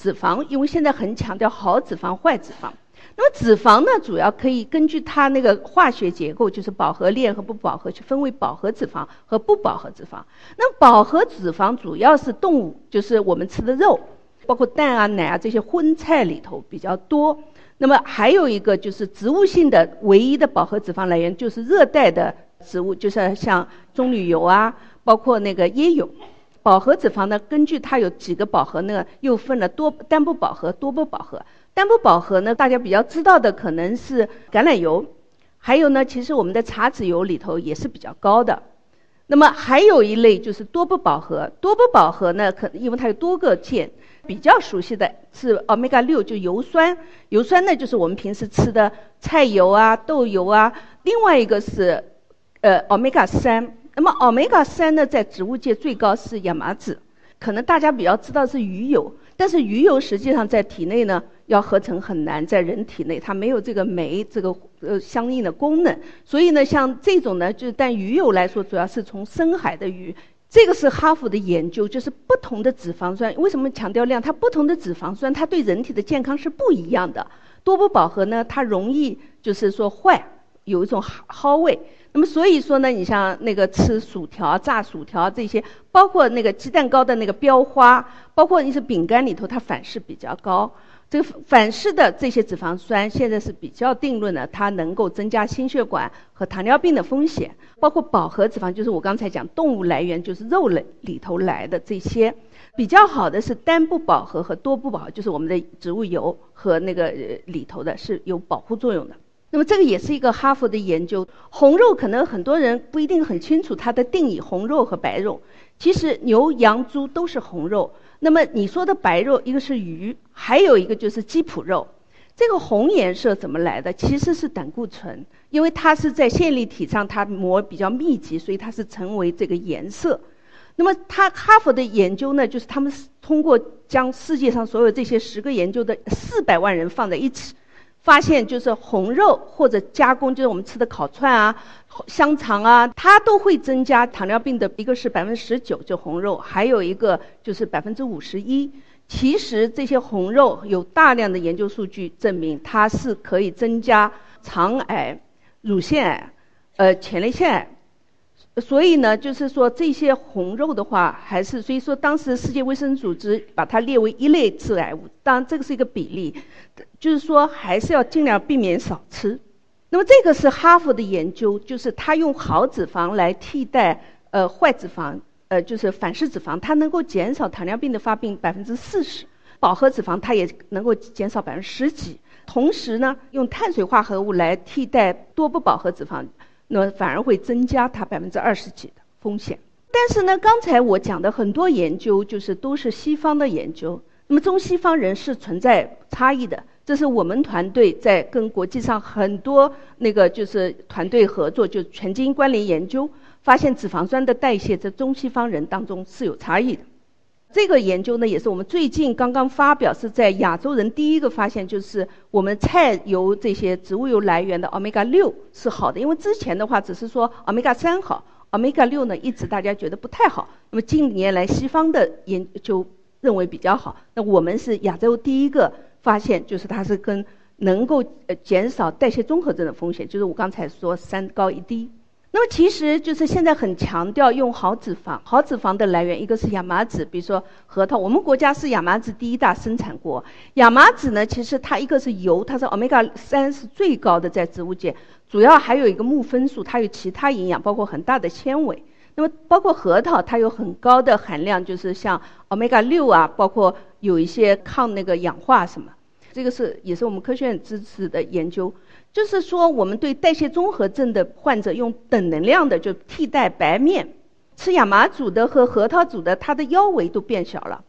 脂肪，因为现在很强调好脂肪、坏脂肪。那么脂肪呢，主要可以根据它那个化学结构，就是饱和链和不饱和，去分为饱和脂肪和不饱和脂肪。那饱和脂肪主要是动物，就是我们吃的肉，包括蛋啊、奶啊这些荤菜里头比较多。那么还有一个就是植物性的唯一的饱和脂肪来源，就是热带的植物，就是像棕榈油啊，包括那个椰油。饱和脂肪呢，根据它有几个饱和呢，又分了多单不饱和、多不饱和。单不饱和呢，大家比较知道的可能是橄榄油，还有呢，其实我们的茶籽油里头也是比较高的。那么还有一类就是多不饱和，多不饱和呢，可因为它有多个键，比较熟悉的是欧米伽六，就油酸。油酸呢，就是我们平时吃的菜油啊、豆油啊。另外一个是呃欧米伽三。那么欧米伽三呢，在植物界最高是亚麻籽，可能大家比较知道是鱼油，但是鱼油实际上在体内呢要合成很难，在人体内它没有这个酶这个呃相应的功能，所以呢像这种呢，就是但鱼油来说，主要是从深海的鱼，这个是哈佛的研究，就是不同的脂肪酸，为什么强调量？它不同的脂肪酸，它对人体的健康是不一样的。多不饱和呢，它容易就是说坏，有一种蒿味。那么所以说呢，你像那个吃薯条、炸薯条这些，包括那个鸡蛋糕的那个标花，包括一些饼干里头，它反式比较高。这个反式的这些脂肪酸，现在是比较定论的，它能够增加心血管和糖尿病的风险。包括饱和脂肪，就是我刚才讲动物来源，就是肉类里头来的这些。比较好的是单不饱和和多不饱和，就是我们的植物油和那个里头的是有保护作用的。那么这个也是一个哈佛的研究。红肉可能很多人不一定很清楚它的定义，红肉和白肉。其实牛、羊、猪都是红肉。那么你说的白肉，一个是鱼，还有一个就是鸡脯肉。这个红颜色怎么来的？其实是胆固醇，因为它是在线粒体上，它膜比较密集，所以它是成为这个颜色。那么它哈佛的研究呢，就是他们通过将世界上所有这些十个研究的四百万人放在一起。发现就是红肉或者加工，就是我们吃的烤串啊、香肠啊，它都会增加糖尿病的。一个是百分之十九，就红肉；还有一个就是百分之五十一。其实这些红肉有大量的研究数据证明，它是可以增加肠癌、乳腺癌、呃前列腺癌。所以呢，就是说这些红肉的话，还是所以说当时世界卫生组织把它列为一类致癌物，当然这个是一个比例，就是说还是要尽量避免少吃。那么这个是哈佛的研究，就是他用好脂肪来替代呃坏脂肪，呃就是反式脂肪，它能够减少糖尿病的发病百分之四十，饱和脂肪它也能够减少百分之十几。同时呢，用碳水化合物来替代多不饱和脂肪。那反而会增加它百分之二十几的风险。但是呢，刚才我讲的很多研究就是都是西方的研究，那么中西方人是存在差异的。这是我们团队在跟国际上很多那个就是团队合作，就全基因关联研究，发现脂肪酸的代谢在中西方人当中是有差异的。这个研究呢，也是我们最近刚刚发表，是在亚洲人第一个发现，就是我们菜油这些植物油来源的 omega 六是好的。因为之前的话只是说 omega 三好，，omega 六呢一直大家觉得不太好。那么近年来西方的研究认为比较好。那我们是亚洲第一个发现，就是它是跟能够呃减少代谢综合症的风险，就是我刚才说三高一低。那么其实就是现在很强调用好脂肪，好脂肪的来源一个是亚麻籽，比如说核桃，我们国家是亚麻籽第一大生产国。亚麻籽呢，其实它一个是油，它是欧米伽三是最高的在植物界，主要还有一个木酚素，它有其他营养，包括很大的纤维。那么包括核桃，它有很高的含量，就是像欧米伽六啊，包括有一些抗那个氧化什么，这个是也是我们科学院支持的研究。就是说，我们对代谢综合症的患者用等能量的就替代白面，吃亚麻籽的和核桃煮的，它的腰围都变小了，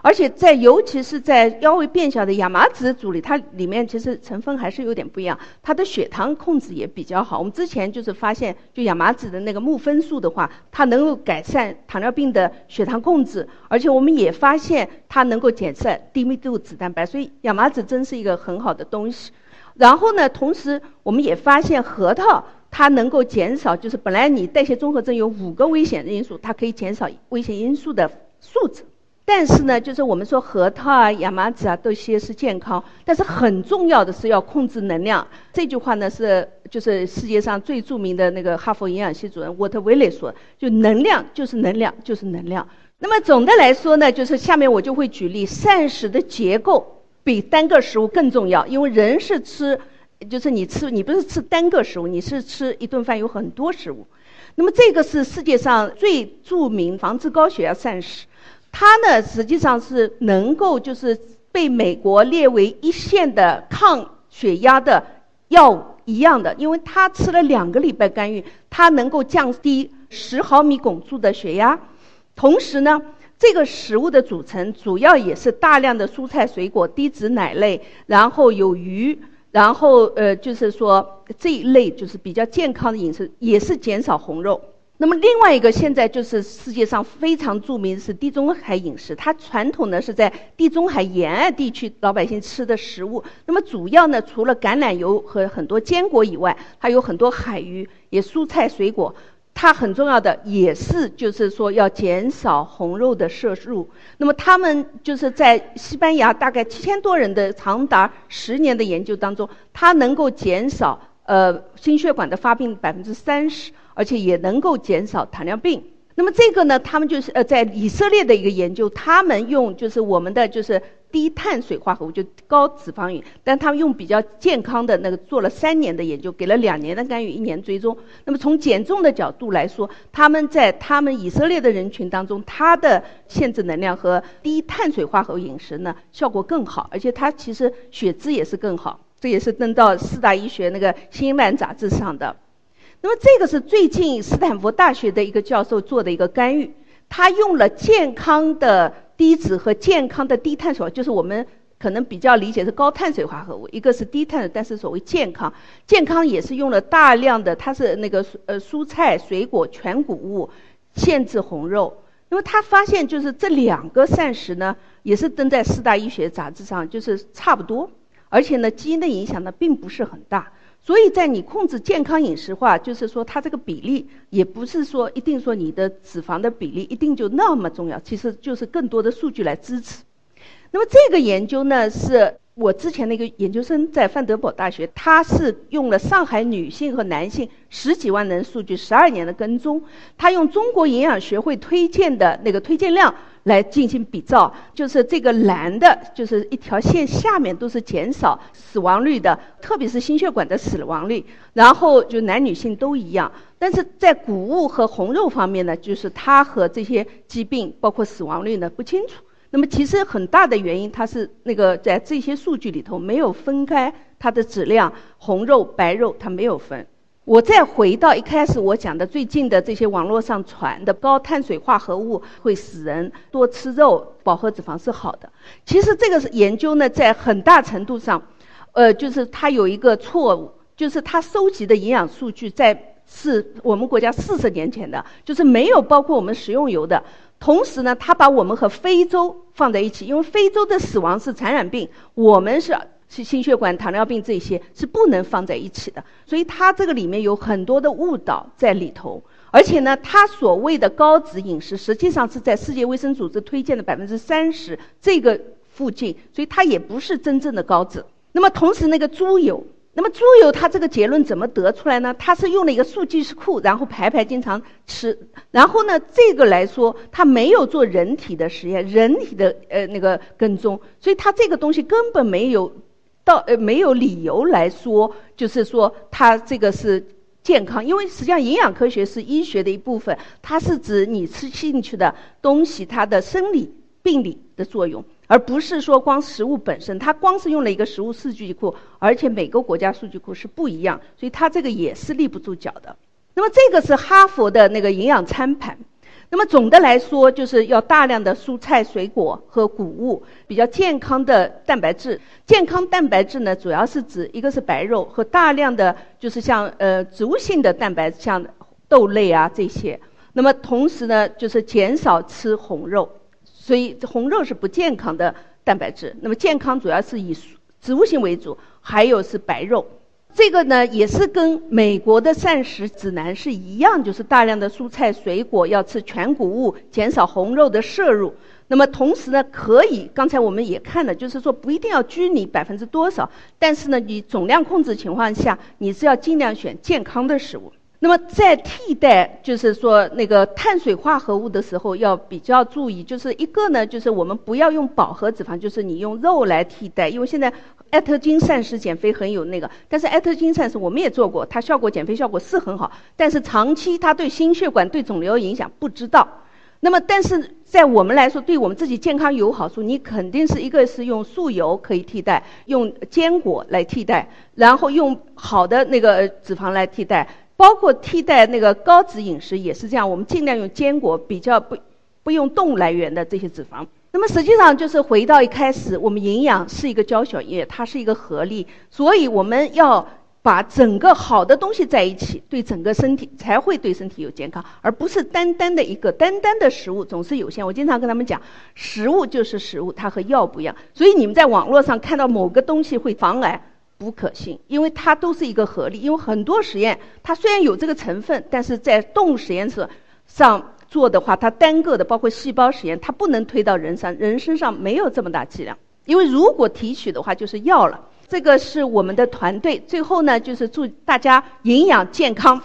而且在尤其是在腰围变小的亚麻籽组里，它里面其实成分还是有点不一样，它的血糖控制也比较好。我们之前就是发现，就亚麻籽的那个木酚素的话，它能够改善糖尿病的血糖控制，而且我们也发现它能够减少低密度脂蛋白，所以亚麻籽真是一个很好的东西。然后呢，同时我们也发现核桃它能够减少，就是本来你代谢综合征有五个危险因素，它可以减少危险因素的数字。但是呢，就是我们说核桃啊、亚麻籽啊，这些是健康。但是很重要的是要控制能量。这句话呢是就是世界上最著名的那个哈佛营养系主任沃特威雷说：“就能量就是能量就是能量。”那么总的来说呢，就是下面我就会举例，膳食的结构比单个食物更重要，因为人是吃，就是你吃你不是吃单个食物，你是吃一顿饭有很多食物。那么这个是世界上最著名防治高血压膳食。它呢，实际上是能够就是被美国列为一线的抗血压的药物一样的，因为它吃了两个礼拜干预，它能够降低十毫米汞柱的血压。同时呢，这个食物的组成主要也是大量的蔬菜水果、低脂奶类，然后有鱼，然后呃，就是说这一类就是比较健康的饮食，也是减少红肉。那么另外一个现在就是世界上非常著名是地中海饮食，它传统呢是在地中海沿岸地区老百姓吃的食物。那么主要呢除了橄榄油和很多坚果以外，还有很多海鱼，也蔬菜水果。它很重要的也是就是说要减少红肉的摄入。那么他们就是在西班牙大概七千多人的长达十年的研究当中，它能够减少呃心血管的发病百分之三十。而且也能够减少糖尿病。那么这个呢，他们就是呃，在以色列的一个研究，他们用就是我们的就是低碳水化合物，就高脂肪饮，但他们用比较健康的那个做了三年的研究，给了两年的干预，一年追踪。那么从减重的角度来说，他们在他们以色列的人群当中，它的限制能量和低碳水化合物饮食呢效果更好，而且它其实血脂也是更好。这也是登到四大医学那个新兰杂志上的。那么这个是最近斯坦福大学的一个教授做的一个干预，他用了健康的低脂和健康的低碳水，就是我们可能比较理解是高碳水化合物，一个是低碳，但是所谓健康，健康也是用了大量的，它是那个呃蔬菜、水果、全谷物，限制红肉。那么他发现就是这两个膳食呢，也是登在四大医学杂志上，就是差不多，而且呢基因的影响呢并不是很大。所以在你控制健康饮食化，就是说它这个比例也不是说一定说你的脂肪的比例一定就那么重要，其实就是更多的数据来支持。那么这个研究呢是。我之前的一个研究生在范德堡大学，他是用了上海女性和男性十几万人数据，十二年的跟踪，他用中国营养学会推荐的那个推荐量来进行比照，就是这个蓝的，就是一条线下面都是减少死亡率的，特别是心血管的死亡率，然后就男女性都一样，但是在谷物和红肉方面呢，就是它和这些疾病包括死亡率呢不清楚。那么其实很大的原因，它是那个在这些数据里头没有分开它的质量，红肉白肉它没有分。我再回到一开始我讲的最近的这些网络上传的高碳水化合物会使人，多吃肉饱和脂肪是好的。其实这个研究呢，在很大程度上，呃，就是它有一个错误，就是它收集的营养数据在是我们国家四十年前的，就是没有包括我们食用油的。同时呢，他把我们和非洲放在一起，因为非洲的死亡是传染病，我们是是心血管、糖尿病这些是不能放在一起的，所以它这个里面有很多的误导在里头。而且呢，它所谓的高脂饮食，实际上是在世界卫生组织推荐的百分之三十这个附近，所以它也不是真正的高脂。那么同时，那个猪油。那么猪油它这个结论怎么得出来呢？它是用了一个数据库，然后排排经常吃，然后呢，这个来说它没有做人体的实验，人体的呃那个跟踪，所以它这个东西根本没有到呃没有理由来说，就是说它这个是健康，因为实际上营养科学是医学的一部分，它是指你吃进去的东西它的生理病理的作用。而不是说光食物本身，它光是用了一个食物数据库，而且每个国家数据库是不一样，所以它这个也是立不住脚的。那么这个是哈佛的那个营养餐盘，那么总的来说，就是要大量的蔬菜、水果和谷物，比较健康的蛋白质。健康蛋白质呢，主要是指一个是白肉和大量的就是像呃植物性的蛋白，像豆类啊这些。那么同时呢，就是减少吃红肉，所以红肉是不健康的蛋白质。那么健康主要是以植物性为主，还有是白肉。这个呢，也是跟美国的膳食指南是一样，就是大量的蔬菜水果要吃全谷物，减少红肉的摄入。那么同时呢，可以刚才我们也看了，就是说不一定要拘泥百分之多少，但是呢，你总量控制情况下，你是要尽量选健康的食物。那么在替代就是说那个碳水化合物的时候，要比较注意，就是一个呢，就是我们不要用饱和脂肪，就是你用肉来替代，因为现在艾特金膳食减肥很有那个，但是艾特金膳食我们也做过，它效果减肥效果是很好，但是长期它对心血管对肿瘤影响不知道。那么但是在我们来说，对我们自己健康有好处，你肯定是一个是用素油可以替代，用坚果来替代，然后用好的那个脂肪来替代。包括替代那个高脂饮食也是这样，我们尽量用坚果，比较不不用动物来源的这些脂肪。那么实际上就是回到一开始，我们营养是一个交小叶，它是一个合力，所以我们要把整个好的东西在一起，对整个身体才会对身体有健康，而不是单单的一个单单的食物总是有限。我经常跟他们讲，食物就是食物，它和药不一样。所以你们在网络上看到某个东西会防癌。不可信，因为它都是一个合力。因为很多实验，它虽然有这个成分，但是在动物实验室上做的话，它单个的，包括细胞实验，它不能推到人上，人身上没有这么大剂量。因为如果提取的话，就是药了。这个是我们的团队。最后呢，就是祝大家营养健康。